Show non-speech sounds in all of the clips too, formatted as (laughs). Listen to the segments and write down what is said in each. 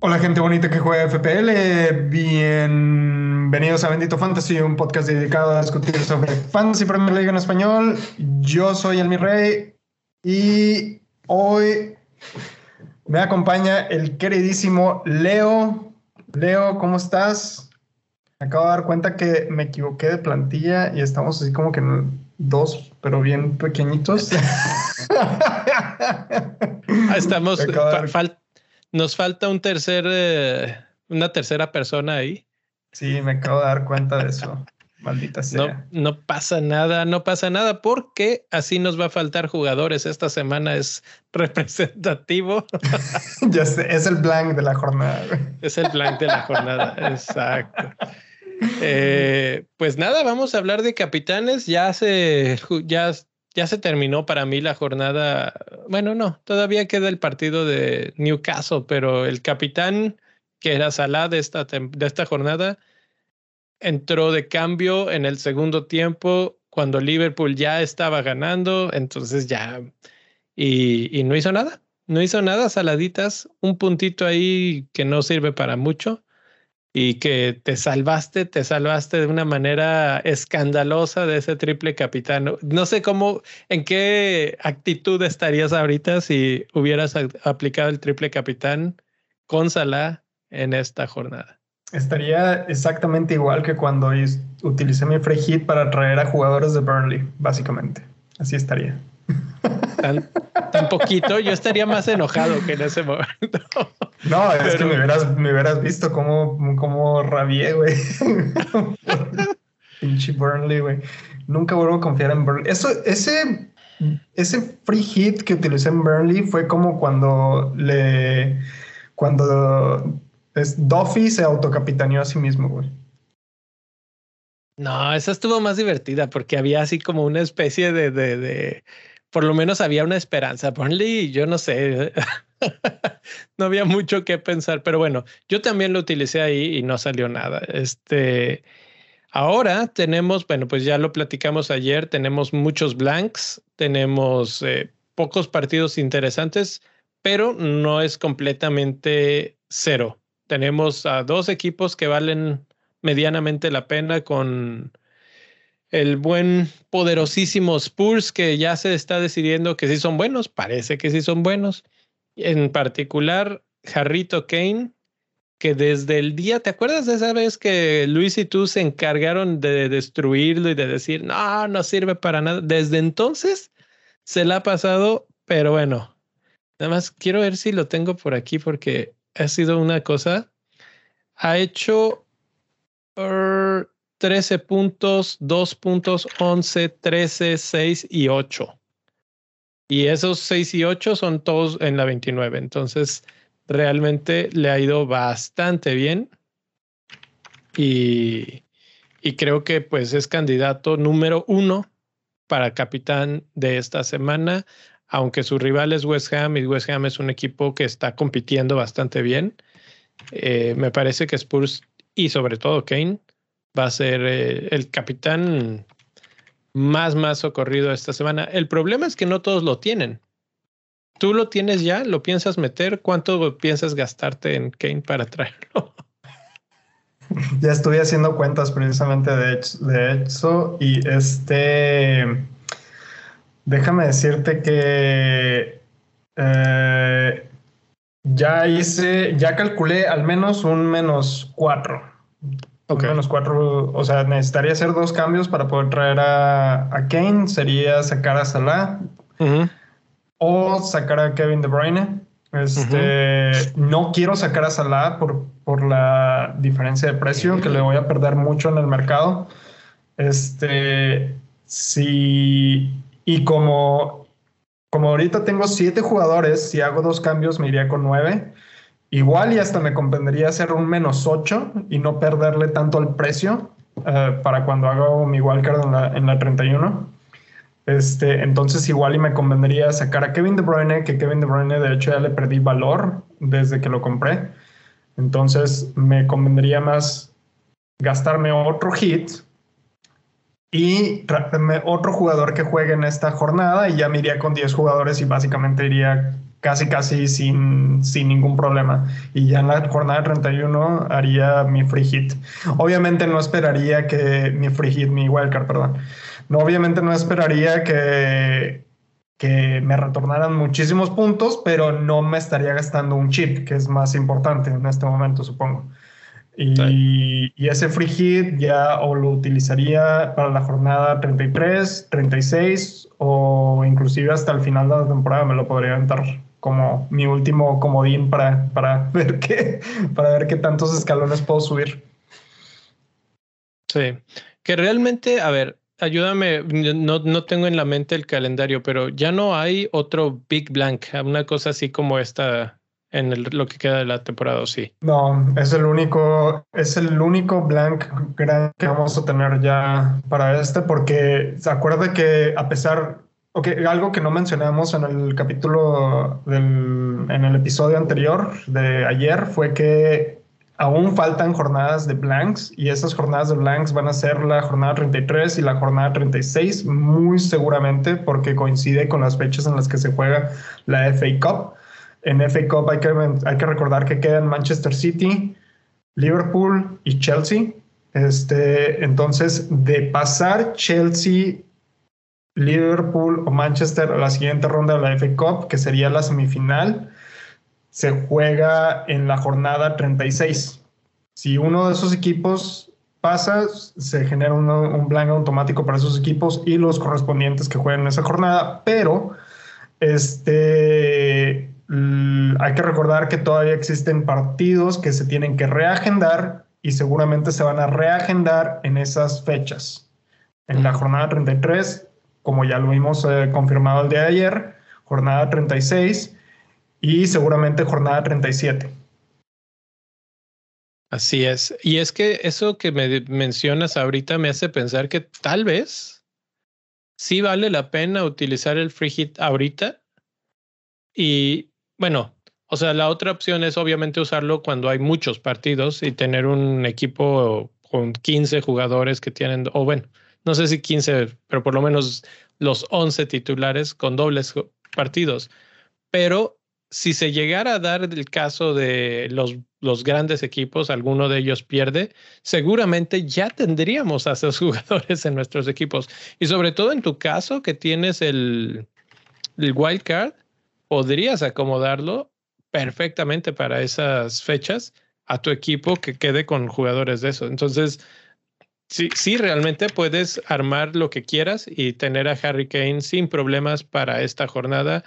Hola gente bonita que juega FPL, bienvenidos a Bendito Fantasy, un podcast dedicado a discutir sobre Fantasy Premier League en español. Yo soy el mi rey y hoy me acompaña el queridísimo Leo. Leo, ¿cómo estás? Me acabo de dar cuenta que me equivoqué de plantilla y estamos así como que en dos, pero bien pequeñitos. (laughs) Ah, estamos, nos falta un tercer, eh, una tercera persona ahí. Sí, me acabo de dar cuenta de eso. (laughs) Maldita sea. No, no pasa nada, no pasa nada, porque así nos va a faltar jugadores. Esta semana es representativo. (laughs) ya sé, es el blank de la jornada. Es el blank de la jornada, exacto. Eh, pues nada, vamos a hablar de capitanes. Ya se, ya, ya se terminó para mí la jornada. Bueno, no, todavía queda el partido de Newcastle, pero el capitán que era Salah de esta, de esta jornada entró de cambio en el segundo tiempo cuando Liverpool ya estaba ganando, entonces ya, y, y, no hizo nada, no hizo nada, saladitas, un puntito ahí que no sirve para mucho y que te salvaste, te salvaste de una manera escandalosa de ese triple capitán. No sé cómo, en qué actitud estarías ahorita si hubieras aplicado el triple capitán con Salah en esta jornada. Estaría exactamente igual que cuando utilicé mi free hit para traer a jugadores de Burnley, básicamente. Así estaría. Tan, poquito, yo estaría más enojado que en ese momento. No, es que me hubieras, me hubieras visto cómo, cómo rabié, güey. (laughs) Pinche Burnley, güey. Nunca vuelvo a confiar en Burnley. Eso, ese, ese free hit que utilicé en Burnley fue como cuando le. Cuando es, Duffy se autocapitaneó a sí mismo, güey. No, esa estuvo más divertida porque había así como una especie de, de, de por lo menos había una esperanza. Burnley, yo no sé, (laughs) no había mucho que pensar, pero bueno, yo también lo utilicé ahí y no salió nada. Este, ahora tenemos, bueno, pues ya lo platicamos ayer, tenemos muchos blanks, tenemos eh, pocos partidos interesantes, pero no es completamente cero tenemos a dos equipos que valen medianamente la pena con el buen poderosísimo Spurs que ya se está decidiendo que sí son buenos, parece que sí son buenos. En particular, Jarrito Kane, que desde el día, ¿te acuerdas de esa vez que Luis y tú se encargaron de destruirlo y de decir, no, no sirve para nada? Desde entonces se la ha pasado, pero bueno, nada más quiero ver si lo tengo por aquí porque ha sido una cosa. Ha hecho 13 puntos, 2 puntos, 11, 13, 6 y 8. Y esos 6 y 8 son todos en la 29. Entonces, realmente le ha ido bastante bien. Y, y creo que pues es candidato número uno para capitán de esta semana aunque su rival es West Ham y West Ham es un equipo que está compitiendo bastante bien, eh, me parece que Spurs y sobre todo Kane va a ser eh, el capitán más, más socorrido esta semana. El problema es que no todos lo tienen. ¿Tú lo tienes ya? ¿Lo piensas meter? ¿Cuánto piensas gastarte en Kane para traerlo? (laughs) Ya estuve haciendo cuentas precisamente de, de eso y este Déjame decirte que eh, ya hice, ya calculé al menos un menos cuatro. menos cuatro, o sea, necesitaría hacer dos cambios para poder traer a, Kane. Sería sacar a Salah o sacar a Kevin De Bruyne. Este, No quiero sacar a Salah por, por la diferencia de precio, que le voy a perder mucho en el mercado. Este, si y como, como ahorita tengo siete jugadores, si hago dos cambios me iría con nueve. Igual y hasta me convendría hacer un menos ocho y no perderle tanto el precio eh, para cuando hago mi wildcard en la, en la 31. Este, entonces igual y me convendría sacar a Kevin De Bruyne, que Kevin De Bruyne de hecho ya le perdí valor desde que lo compré. Entonces me convendría más gastarme otro hit y otro jugador que juegue en esta jornada y ya me iría con 10 jugadores y básicamente iría casi casi sin, sin ningún problema. Y ya en la jornada 31 haría mi free hit. Obviamente no esperaría que mi free hit, mi wildcard, perdón. No, obviamente no esperaría que, que me retornaran muchísimos puntos, pero no me estaría gastando un chip, que es más importante en este momento, supongo. Y, y, ese free hit ya o lo utilizaría para la jornada 33, 36 o inclusive hasta el final de la temporada me lo podría aventar como mi último comodín para, para, (laughs) ver qué, para ver qué tantos escalones puedo subir. Sí, que realmente, a ver, ayúdame, no, no tengo en la mente el calendario, pero ya no hay otro Big Blank, una cosa así como esta en lo que queda de la temporada, sí. No, es el único, es el único blank grande que vamos a tener ya para este, porque se acuerda que a pesar, Ok, algo que no mencionamos en el capítulo del, en el episodio anterior de ayer fue que aún faltan jornadas de blanks y esas jornadas de blanks van a ser la jornada 33 y la jornada 36 muy seguramente porque coincide con las fechas en las que se juega la FA Cup. En FA Cup hay que, hay que recordar que quedan Manchester City, Liverpool y Chelsea. Este, entonces, de pasar Chelsea Liverpool o Manchester a la siguiente ronda de la FA Cup, que sería la semifinal, se juega en la jornada 36. Si uno de esos equipos pasa, se genera un, un blank automático para esos equipos y los correspondientes que juegan en esa jornada, pero este, hay que recordar que todavía existen partidos que se tienen que reagendar y seguramente se van a reagendar en esas fechas. En la jornada 33 como ya lo vimos eh, confirmado el día de ayer, jornada 36 y seguramente jornada 37. Así es. Y es que eso que me mencionas ahorita me hace pensar que tal vez sí vale la pena utilizar el free hit ahorita. Y bueno, o sea, la otra opción es obviamente usarlo cuando hay muchos partidos y tener un equipo con 15 jugadores que tienen, o bueno, no sé si 15, pero por lo menos los 11 titulares con dobles partidos. Pero si se llegara a dar el caso de los, los grandes equipos, alguno de ellos pierde, seguramente ya tendríamos a esos (laughs) jugadores en nuestros equipos. Y sobre todo en tu caso, que tienes el, el wild card, podrías acomodarlo perfectamente para esas fechas a tu equipo que quede con jugadores de eso. Entonces, Sí, sí, realmente puedes armar lo que quieras y tener a Harry Kane sin problemas para esta jornada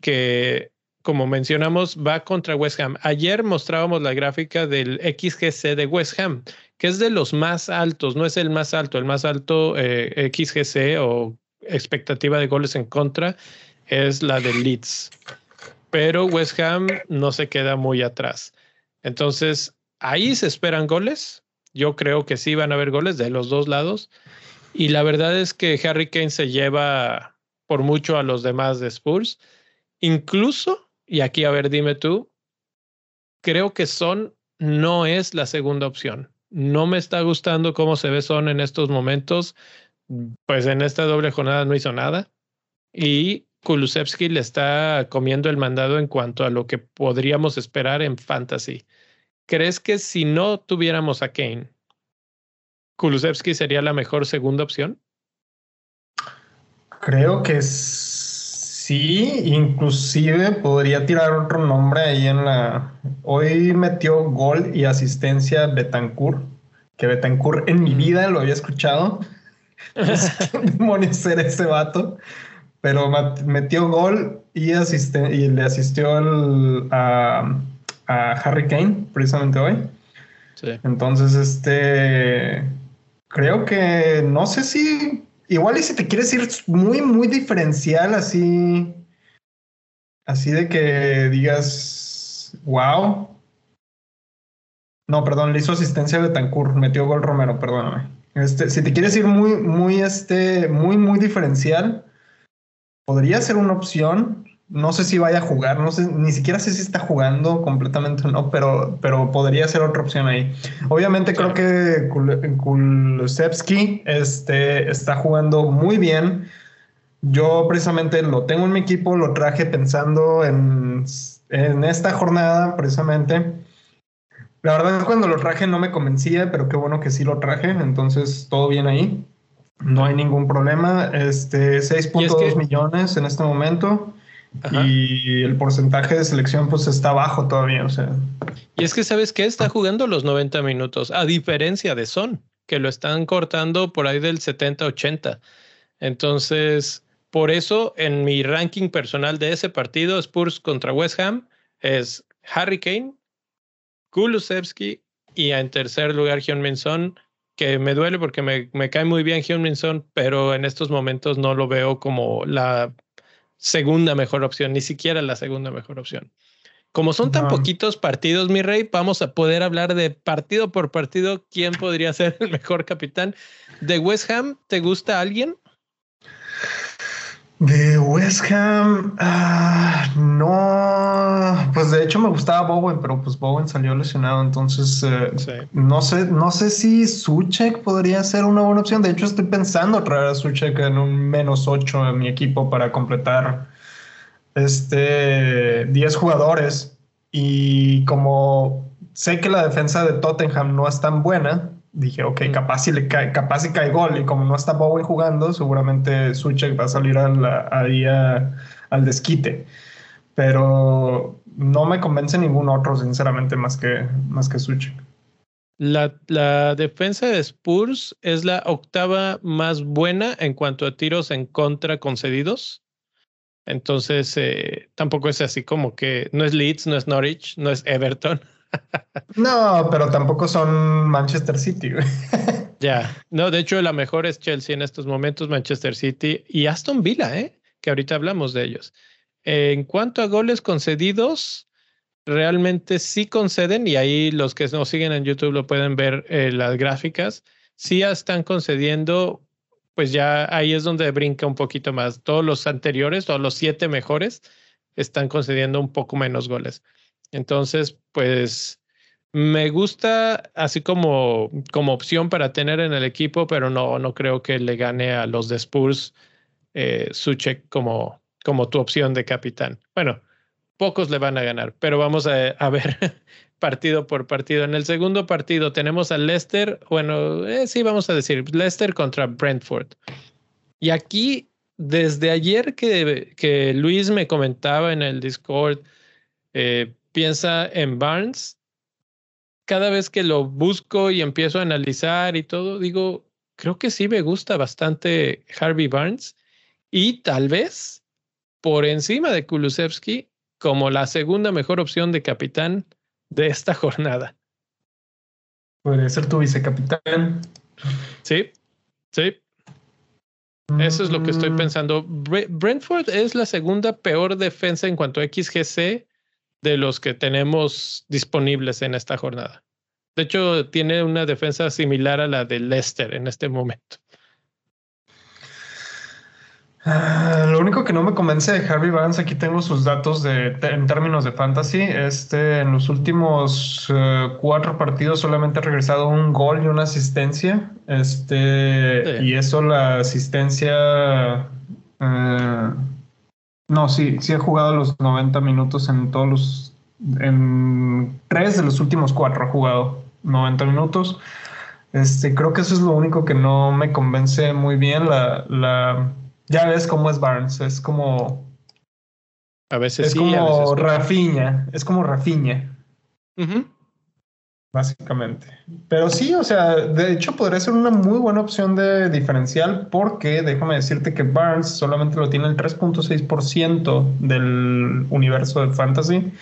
que, como mencionamos, va contra West Ham. Ayer mostrábamos la gráfica del XGC de West Ham, que es de los más altos, no es el más alto, el más alto eh, XGC o expectativa de goles en contra es la de Leeds. Pero West Ham no se queda muy atrás. Entonces, ahí se esperan goles yo creo que sí van a haber goles de los dos lados. Y la verdad es que Harry Kane se lleva por mucho a los demás de Spurs. Incluso, y aquí a ver, dime tú, creo que Son no es la segunda opción. No me está gustando cómo se ve Son en estos momentos. Pues en esta doble jornada no hizo nada. Y Kulusevski le está comiendo el mandado en cuanto a lo que podríamos esperar en Fantasy. ¿Crees que si no tuviéramos a Kane, Kulusevski sería la mejor segunda opción? Creo que sí, inclusive podría tirar otro nombre ahí en la... Hoy metió gol y asistencia Betancourt, que Betancourt en mi mm. vida lo había escuchado. (laughs) demonios era ese vato? Pero metió gol y, y le asistió al, a a Harry Kane precisamente hoy. Entonces, este, creo que, no sé si, igual y si te quieres ir muy, muy diferencial, así, así de que digas, wow. No, perdón, le hizo asistencia a Betancourt, metió gol Romero, perdóname. Este, si te quieres ir muy, muy, este, muy, muy diferencial, podría ser una opción No sé si vaya a jugar, no sé, ni siquiera sé si está jugando completamente o no, pero, pero podría ser otra opción ahí. Obviamente creo que Kulusevski este, está jugando muy bien. Yo precisamente lo tengo en mi equipo, lo traje pensando en, en esta jornada precisamente. La verdad es que cuando lo traje no me convencía, pero qué bueno que sí lo traje, entonces todo bien ahí. No hay ningún problema. Este, 6.2 millones en este momento. Y el porcentaje de selección pues está bajo todavía, o sea. Y es que sabes que está jugando los 90 minutos, a diferencia de Son, que lo están cortando por ahí del 70-80. Entonces, por eso en mi ranking personal de ese partido, Spurs contra West Ham, es Harry Kane, Kulusevski y en tercer lugar Hyun Min Son, que me duele porque me, me cae muy bien Hyun Min Son, pero en estos momentos no lo veo como la segunda mejor opción, ni siquiera la segunda mejor opción. Como son tan poquitos partidos, mi rey, vamos a poder hablar de partido por partido quién podría (laughs) ser el mejor capitán. ¿De West Ham te gusta alguien? De West Ham, ah, no, pues de hecho me gustaba Bowen, pero pues Bowen salió lesionado, entonces eh, no sé, no sé si Suchek podría ser una buena opción. De hecho, estoy pensando traer a Suchek en un menos 8 en mi equipo para completar este 10 jugadores. Y como sé que la defensa de Tottenham no es tan buena, dije, ok, mm. capaz si le cae, capaz si cae gol y como no está Bowen jugando, seguramente Suchek va a salir ahí al desquite. Pero no me convence ningún otro, sinceramente, más que, más que Suchek. La, la, defensa de Spurs es la octava más buena en cuanto a tiros en contra concedidos. Entonces, eh, tampoco es así como que no es Leeds, no es Norwich, no es Everton. (laughs) No, pero tampoco son Manchester City. (laughs) ya, no, de hecho la mejor es Chelsea en estos momentos, Manchester City y Aston Villa, ¿eh? que ahorita hablamos de ellos. En cuanto a goles concedidos, realmente sí conceden y ahí los que nos siguen en YouTube lo pueden ver eh, las gráficas. Sí están concediendo, pues ya ahí es donde brinca un poquito más. Todos los anteriores, todos los siete mejores, están concediendo un poco menos goles. Entonces, pues me gusta así como, como opción para tener en el equipo, pero no, no creo que le gane a los de Spurs eh, como, como tu opción de capitán. Bueno, pocos le van a ganar, pero vamos a, a ver (laughs) partido por partido. En el segundo partido tenemos a Leicester, bueno, eh, sí, vamos a decir, Leicester contra Brentford. Y aquí, desde ayer que, que Luis me comentaba en el Discord, eh, piensa en Barnes, cada vez que lo busco y empiezo a analizar y todo, digo, creo que sí me gusta bastante Harvey Barnes y tal vez por encima de Kulusevski como la segunda mejor opción de capitán de esta (laughs) jornada. Podría ser tu vicecapitán. Sí, sí. Eso es lo que estoy mm. pensando. Brentford es la segunda peor defensa en cuanto a XGC de los que tenemos disponibles en esta jornada. De hecho, tiene una defensa similar a la de Leicester en este momento. Ah, lo único que no me convence de Harvey Barnes, aquí tengo sus datos de, en términos de fantasy. Este, en los últimos eh, cuatro partidos solamente ha regresado un gol y una asistencia. Este, y eso la asistencia eh, no, sí, sí he jugado los 90 minutos en todos los. En tres de los últimos cuatro he jugado 90 minutos. Este, creo que eso es lo único que no me convence muy bien. La, la, ya ves cómo es Barnes, es como. A veces es como Rafiña, es como Rafiña básicamente. Pero sí, o sea, de hecho podría ser una muy buena opción de diferencial porque déjame decirte que Barnes solamente lo tiene el 3.6% del universo de fantasy.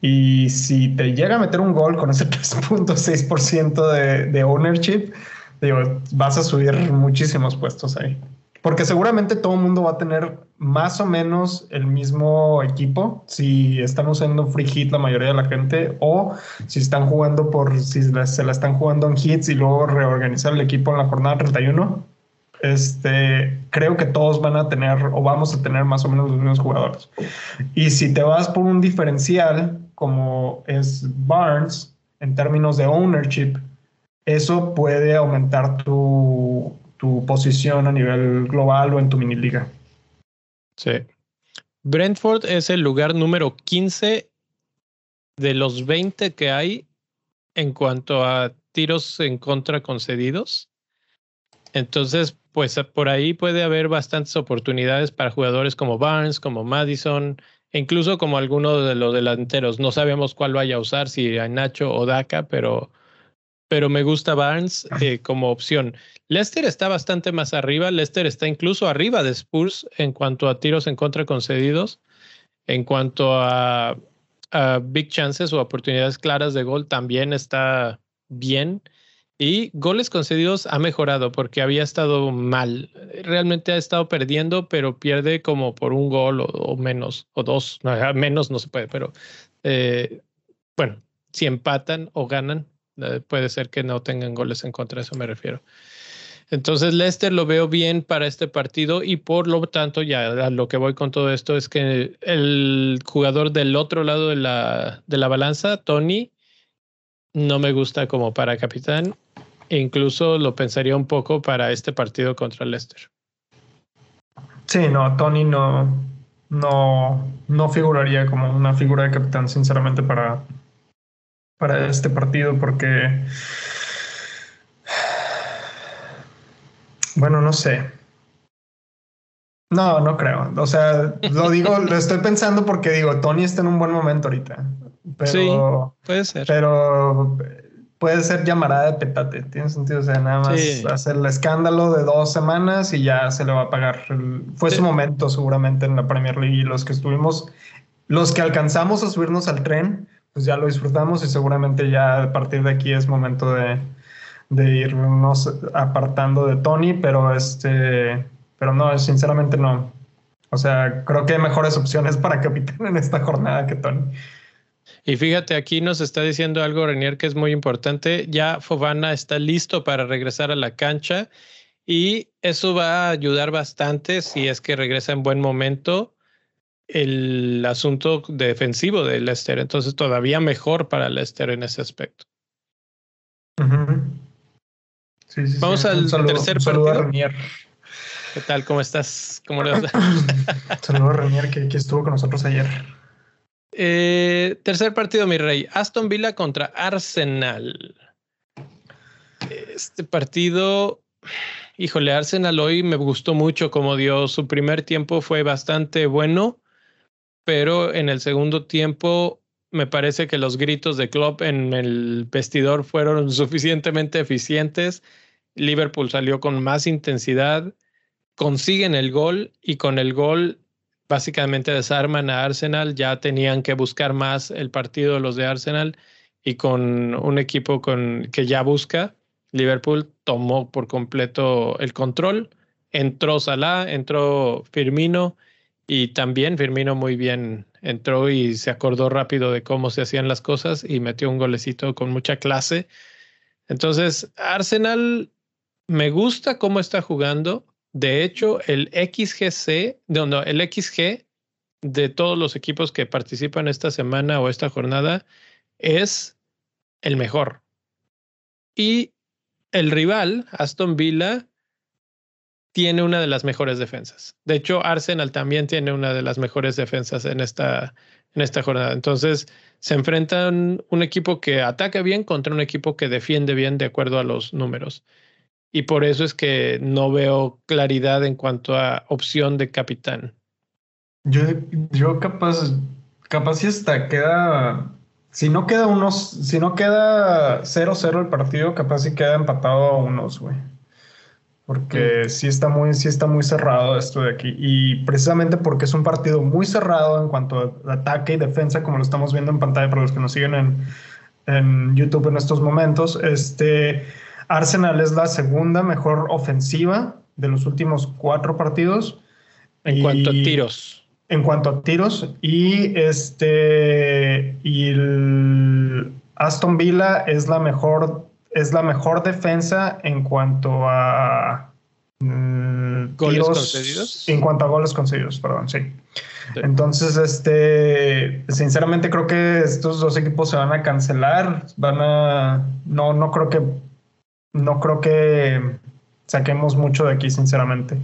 Y si te llega a meter un gol con ese (laughs) 3.6% de, de ownership, digo, vas a subir muchísimos puestos ahí. Porque seguramente todo el mundo va a tener más o menos el mismo equipo si están usando free hit la mayoría de la gente o si están jugando por si se la están jugando en hits y luego reorganizar el equipo en la jornada 31. este, creo que todos van a tener o vamos a tener más o menos los mismos jugadores. Y si te vas por un diferencial como es Barnes en términos de ownership, eso puede aumentar tu, tu posición a nivel global o en tu mini liga. Sí. Brentford es el lugar número 15 de los 20 que hay en cuanto a tiros en contra concedidos. Entonces, pues por ahí puede haber bastantes oportunidades para jugadores como Barnes, como Madison, e incluso como algunos de los delanteros. No sabemos cuál vaya a usar, si a Nacho o Daka, pero, pero me gusta Barnes eh, como opción. Leicester está bastante más arriba. Leicester está incluso arriba de Spurs en cuanto a tiros en contra concedidos. En cuanto a, a big chances o oportunidades claras de gol, también está bien. Y goles concedidos ha mejorado porque había estado mal. Realmente ha estado perdiendo, pero pierde como por un gol o, menos, o dos. menos no se puede, pero eh, bueno, si empatan o ganan, eh, puede ser que no tengan goles en contra, eso me refiero. Entonces, Leicester lo veo bien para este partido y por lo tanto, ya a lo que voy con todo esto es que el jugador del otro lado de la, de la balanza, Tony, no me gusta como para capitán incluso lo pensaría un poco para este partido contra Leicester. Sí, no, Tony no, no, no figuraría como una figura de capitán, sinceramente, para, para este partido, porque, bueno, no sé. No, no creo. O sea, lo digo, lo estoy pensando porque digo, Tony está en un buen momento ahorita. Pero, sí, puede ser. Pero puede ser llamarada de petate, tiene sentido, o sea, nada más hacer el escándalo de dos semanas y ya se le va a pagar. Fue su momento seguramente en la Premier League y los que estuvimos, los que alcanzamos a subirnos al tren, pues ya lo disfrutamos y seguramente ya a partir de aquí es momento de, de irnos apartando de Tony, pero este, pero no, sinceramente no. O sea, creo que hay mejores opciones para capitán en esta jornada que Tony. Y fíjate, aquí nos está diciendo algo Renier que es muy importante. Ya Fofana está listo para regresar a la cancha y eso va a ayudar bastante si es que regresa en buen momento el asunto defensivo de Leicester. Entonces todavía mejor para Leicester en ese aspecto. Vamos al tercer partido. ¿Qué tal? ¿Cómo estás? ¿Cómo le vas? (coughs) Saludos a Renier que estuvo con nosotros ayer. Eh, tercer partido, mi rey. Aston Villa contra Arsenal. Este partido, híjole, Arsenal hoy me gustó mucho como dio. Su primer tiempo fue bastante bueno, pero en el segundo tiempo me parece que los gritos de Klopp en el vestidor fueron (laughs) suficientemente eficientes. Liverpool salió con más intensidad, consiguen el gol y con el gol básicamente desarman a Arsenal, ya tenían que buscar más el partido los de Arsenal y con un equipo con, que ya busca, Liverpool tomó por completo el control, entró Salah, entró Firmino y también Firmino muy bien entró y se acordó rápido de cómo se hacían las cosas y metió un golecito con mucha clase. Entonces, Arsenal me gusta cómo está jugando. De hecho, el XGC, no, no, el XG de todos los equipos que participan esta semana o esta jornada es el mejor. Y el rival, Aston Villa, tiene una de las mejores defensas. De hecho, Arsenal también tiene una de las mejores defensas en esta, en esta jornada. Entonces, se enfrentan un equipo que ataca bien contra un equipo que defiende bien de acuerdo a los números y por eso es que no veo claridad en cuanto a opción de capitán. Yo, yo capaz, capaz si hasta queda, si no queda unos, si no queda 0-0 el partido, capaz si queda empatado a unos, güey. Porque sí está muy, sí está muy cerrado esto de aquí. Y precisamente porque es un partido muy cerrado en cuanto a ataque y defensa, como lo estamos viendo en pantalla para los que nos siguen en, en YouTube en estos momentos, este Arsenal es la segunda mejor ofensiva de los últimos cuatro partidos. En cuanto a tiros. En cuanto a tiros. Y este. Y el Aston Villa es la mejor. Es la mejor defensa en cuanto a. Mm, ¿Goles concedidos? En cuanto a goles concedidos, perdón, sí. Entonces, este, sinceramente creo que estos dos equipos se van a cancelar. Van a, no, no creo que, no creo que saquemos mucho de aquí, sinceramente.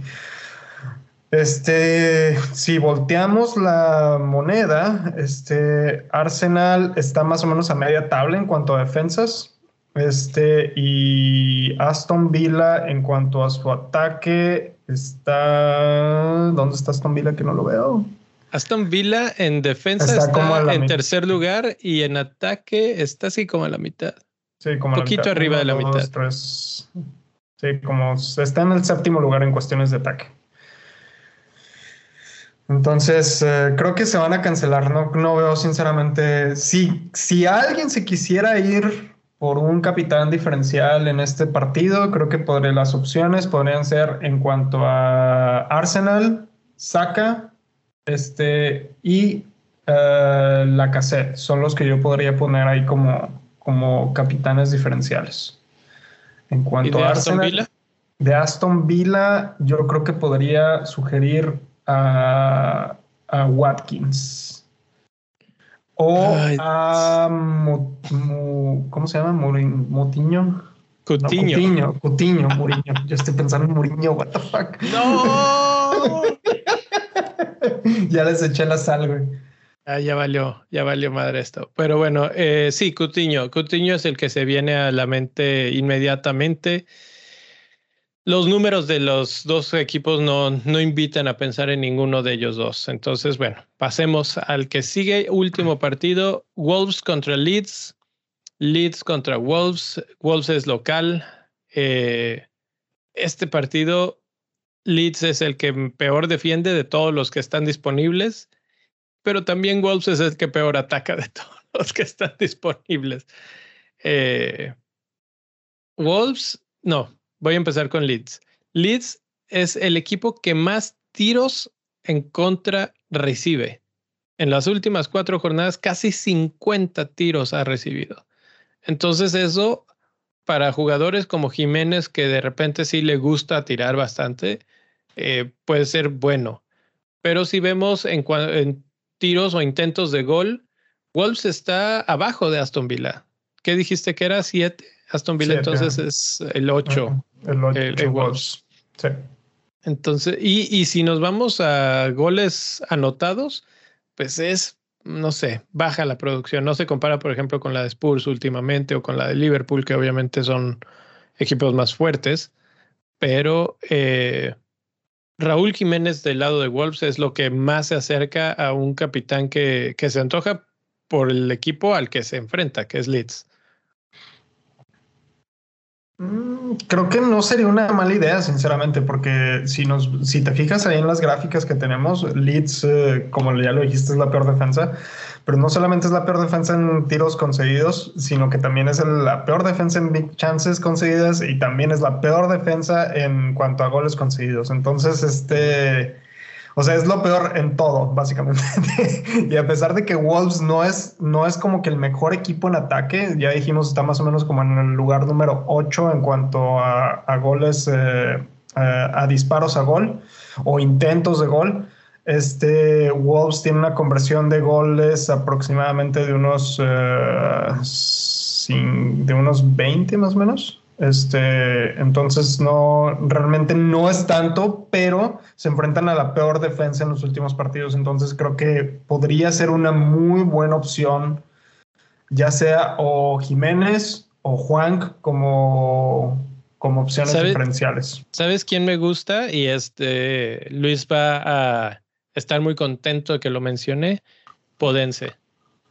Este, si volteamos la moneda, este, Arsenal está más o menos a media tabla en cuanto a defensas. Este, y Aston Villa en cuanto a su ataque está. ¿Dónde está Aston Villa que no lo veo? Aston Villa en defensa está, en tercer lugar y en ataque está así como a la mitad. Sí, como un poquito arriba de la mitad. Sí, como está en el séptimo lugar en cuestiones de ataque. Entonces, eh, creo que se van a cancelar. No, no veo sinceramente. Si, si alguien se quisiera ir por un capitán diferencial en este partido, creo que podría, las opciones podrían ser en cuanto a Arsenal, Saka este, y uh, la cassette. Son los que yo podría poner ahí como, como capitanes diferenciales. En cuanto a Aston Villa? De Aston Villa, yo creo que podría sugerir a, a Watkins. O a ¿cómo se llama? Motiño. Cutiño. Cutiño, Muriño. Yo estoy pensando en Muriño, what the fuck. No. (laughs) ya les eché la sal, güey. Ah, ya valió, ya valió madre esto. Pero bueno, eh, sí, Cutiño. Cutiño es el que se viene a la mente inmediatamente. Los números de los dos equipos no, no invitan a pensar en ninguno de ellos dos. Entonces, bueno, pasemos al que sigue. Último partido, Wolves contra Leeds. Leeds contra Wolves. Wolves es local. Eh, este partido, Leeds es el que peor defiende de todos los que están disponibles, pero también Wolves es el que peor ataca de todos (laughs) los que están disponibles. Eh, Wolves, no, Voy a empezar con Leeds. Leeds es el equipo que más tiros en contra recibe. En las últimas cuatro jornadas, casi 50 tiros ha recibido. Entonces eso, para jugadores como Jiménez, que de repente sí le gusta tirar bastante, eh, puede ser bueno. Pero si vemos en, en tiros o intentos de gol, Wolves está abajo de Aston Villa. ¿Qué dijiste que era? ¿Siete? Aston Villa entonces es el 8. el 8 Sí. Entonces, y, y si nos vamos a goles anotados, pues es, no sé, baja la producción. No se compara, por ejemplo, con la de Spurs últimamente o con la de Liverpool, que obviamente son equipos más fuertes, pero eh, Raúl Jiménez del lado de Wolves es lo que más se acerca a un capitán que, que se antoja por el equipo al que se enfrenta, que es Leeds. Mm, creo que no sería una mala idea, sinceramente, porque si nos, si te fijas ahí en las gráficas que tenemos, Leeds, eh, como ya lo dijiste, es la peor defensa, pero no solamente es la peor defensa en tiros concedidos, sino que también es la peor defensa en big chances concedidas y también es la peor defensa en cuanto a goles concedidos. Entonces, este o sea, es lo peor en todo, básicamente. (laughs) y a pesar de que Wolves no es, no es como que el mejor equipo en ataque, ya dijimos, está más o menos como en el lugar número 8 en cuanto a, goles, eh, a, disparos a gol o intentos de gol. Este Wolves tiene una conversión de goles aproximadamente de unos, eh, de unos 20 más o menos. Este, entonces no, realmente no es tanto, pero se enfrentan a la peor defensa en los últimos partidos. Entonces creo que podría ser una muy buena opción, ya sea o Jiménez o Juan como, como opciones diferenciales. ¿Sabes quién me gusta? Y este Luis va a estar muy contento de que lo mencione. Podense.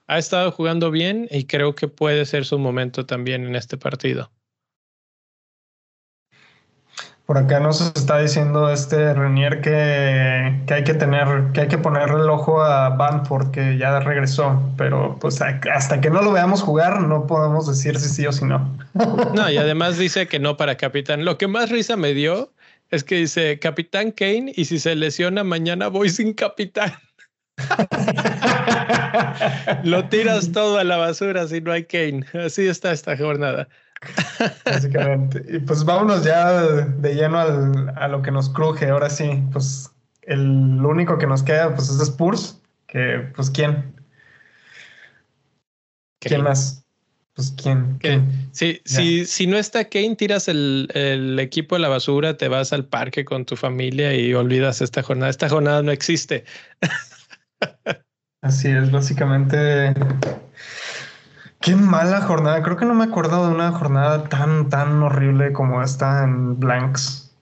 Ha estado jugando bien y creo que puede ser su momento también en este partido. Por acá nos está diciendo este Renier que, que, hay que tener, que hay que ponerle el ojo a Banford, que ya regresó, pero pues hasta que no lo veamos jugar no podemos decir si sí o si no. No, y además dice que no para capitán. Lo que más risa me dio es que dice capitán Kane y si se lesiona mañana voy sin capitán. (laughs) lo tiras todo a la basura si no hay Kane. Así está esta jornada. (laughs) Básicamente. Y pues vámonos ya de lleno a lo que nos cruje. Ahora sí, pues el único que nos queda pues es Spurs, que pues quién. ¿Quién más? Pues quién. Sí, si, si no está Kane, tiras el, el, equipo a la basura, te vas al parque con tu familia y olvidas esta jornada. Esta jornada no existe. (laughs) Así es, básicamente. Qué mala jornada. Creo que no me acuerdo de una jornada tan, tan horrible como esta en Blanks.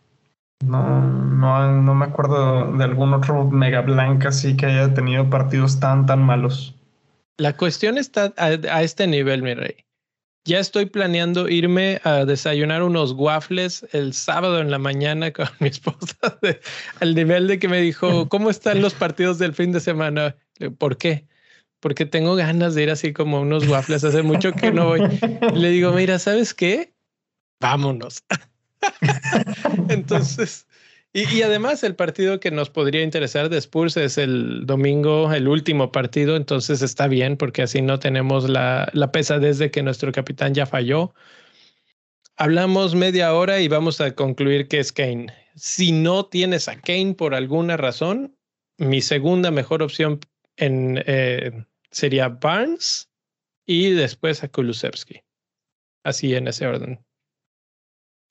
No, no, no me acuerdo de algún otro mega blank así que haya tenido partidos tan, tan malos. La cuestión está a, este nivel, mi rey. Ya estoy planeando irme a desayunar unos waffles el sábado en la mañana con (laughs) mi esposa, al nivel de que me dijo, (laughs) ¿cómo están los partidos del fin de semana? ¿Por qué? Porque tengo ganas de ir así como unos waffles. Hace mucho que no voy. Le digo, mira, ¿sabes qué? Vámonos. (laughs) Entonces, y, además el partido que nos podría interesar de Spurs es el domingo, el último partido, entonces está bien porque así no tenemos la, la pesadez de que nuestro capitán ya falló. Hablamos media hora y vamos a concluir que es Kane. Si no tienes a Kane por alguna razón, mi segunda mejor opción en, eh, sería Barnes y después a Kulusevski. Así en ese orden.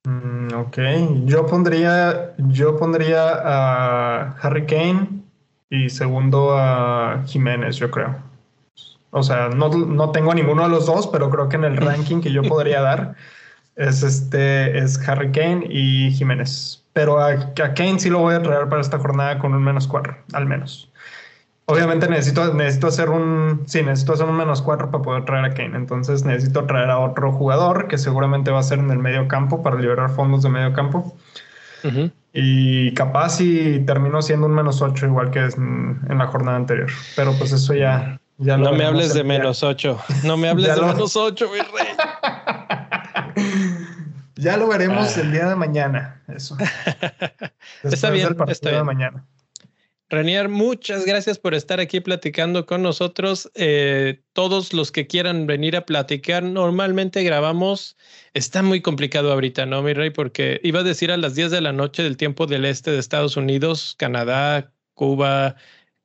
Mm, ok, yo pondría, yo pondría a Harry Kane y segundo a Jiménez, yo creo. O sea, no, no tengo ninguno de los dos, pero creo que en el (laughs) ranking que yo podría dar es este es Harry Kane y Jiménez. Pero a, a Kane sí lo voy a traer para esta jornada con un menos cuatro, al menos. Obviamente necesito, necesito hacer un. Sí, necesito hacer un menos cuatro para poder traer a Kane. Entonces necesito traer a otro jugador que seguramente va a ser en el medio campo para liberar fondos de medio campo. Y capaz si termino siendo un menos ocho, igual que en, la jornada anterior. Pero pues eso ya. ya no me hables de menos ocho. No me (laughs) hables de menos ocho, mi rey. (laughs) ya lo veremos ah. el día de mañana. Eso. (laughs) está bien. está bien. de mañana. Renier, muchas gracias por estar aquí platicando con nosotros. Eh, todos los que quieran venir a platicar, normalmente grabamos. Está muy complicado ahorita, ¿no, mi rey? Porque iba a decir a las 10 de la noche del tiempo del este de Estados Unidos, Canadá, Cuba,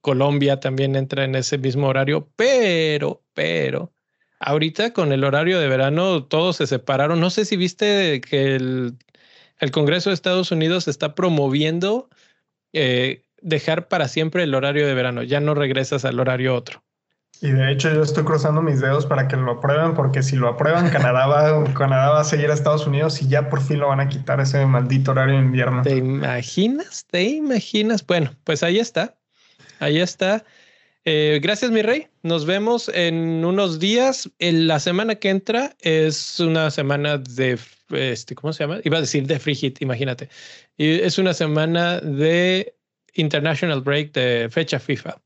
Colombia también entra en ese mismo horario, pero, pero, ahorita con el horario de verano todos se separaron. No sé si viste que el, Congreso de Estados Unidos está promoviendo. Eh, dejar para siempre el horario de verano, ya no regresas al horario otro. Y de hecho yo estoy cruzando mis dedos para que lo aprueben, porque si lo aprueban, Canadá va, (laughs) Canadá va a seguir a Estados Unidos y ya por fin lo van a quitar ese maldito horario de invierno. ¿Te imaginas? ¿Te imaginas? Bueno, pues ahí está. Ahí está. Eh, gracias, mi rey. Nos vemos en unos días. En la semana que entra es una semana de, este, ¿cómo se llama? Iba a decir de free hit, imagínate. Y es una semana de International Break de fecha FIFA.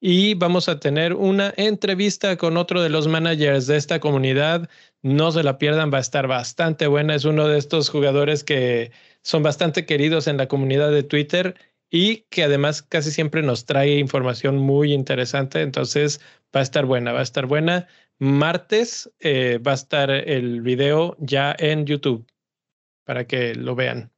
Y vamos a tener una entrevista con otro de los managers de esta comunidad. No se la pierdan, va a estar bastante buena. Es uno de estos jugadores que son bastante queridos en la comunidad de Twitter y que además casi siempre nos trae información muy interesante. Entonces va a estar buena, va a estar buena. Martes eh, va a estar el video ya en YouTube para que lo vean.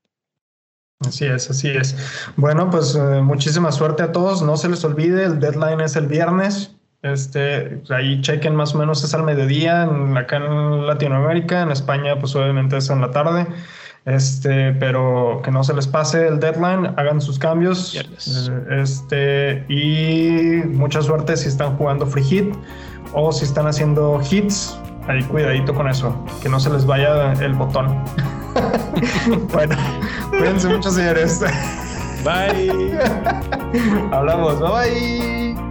Así es, así es. Bueno, pues eh, muchísima suerte a todos. No se les olvide, el deadline es el viernes. Este, ahí chequen más o menos es al mediodía, acá en Latinoamérica, en España, pues obviamente es en la tarde. Este, pero que no se les pase el deadline, hagan sus cambios. Eh, este, y mucha suerte si están jugando free hit o si están haciendo hits. Ahí cuidadito con eso, que no se les vaya el botón. (laughs) bueno, cuídense mucho, señores. Bye. (laughs) Hablamos. Bye bye.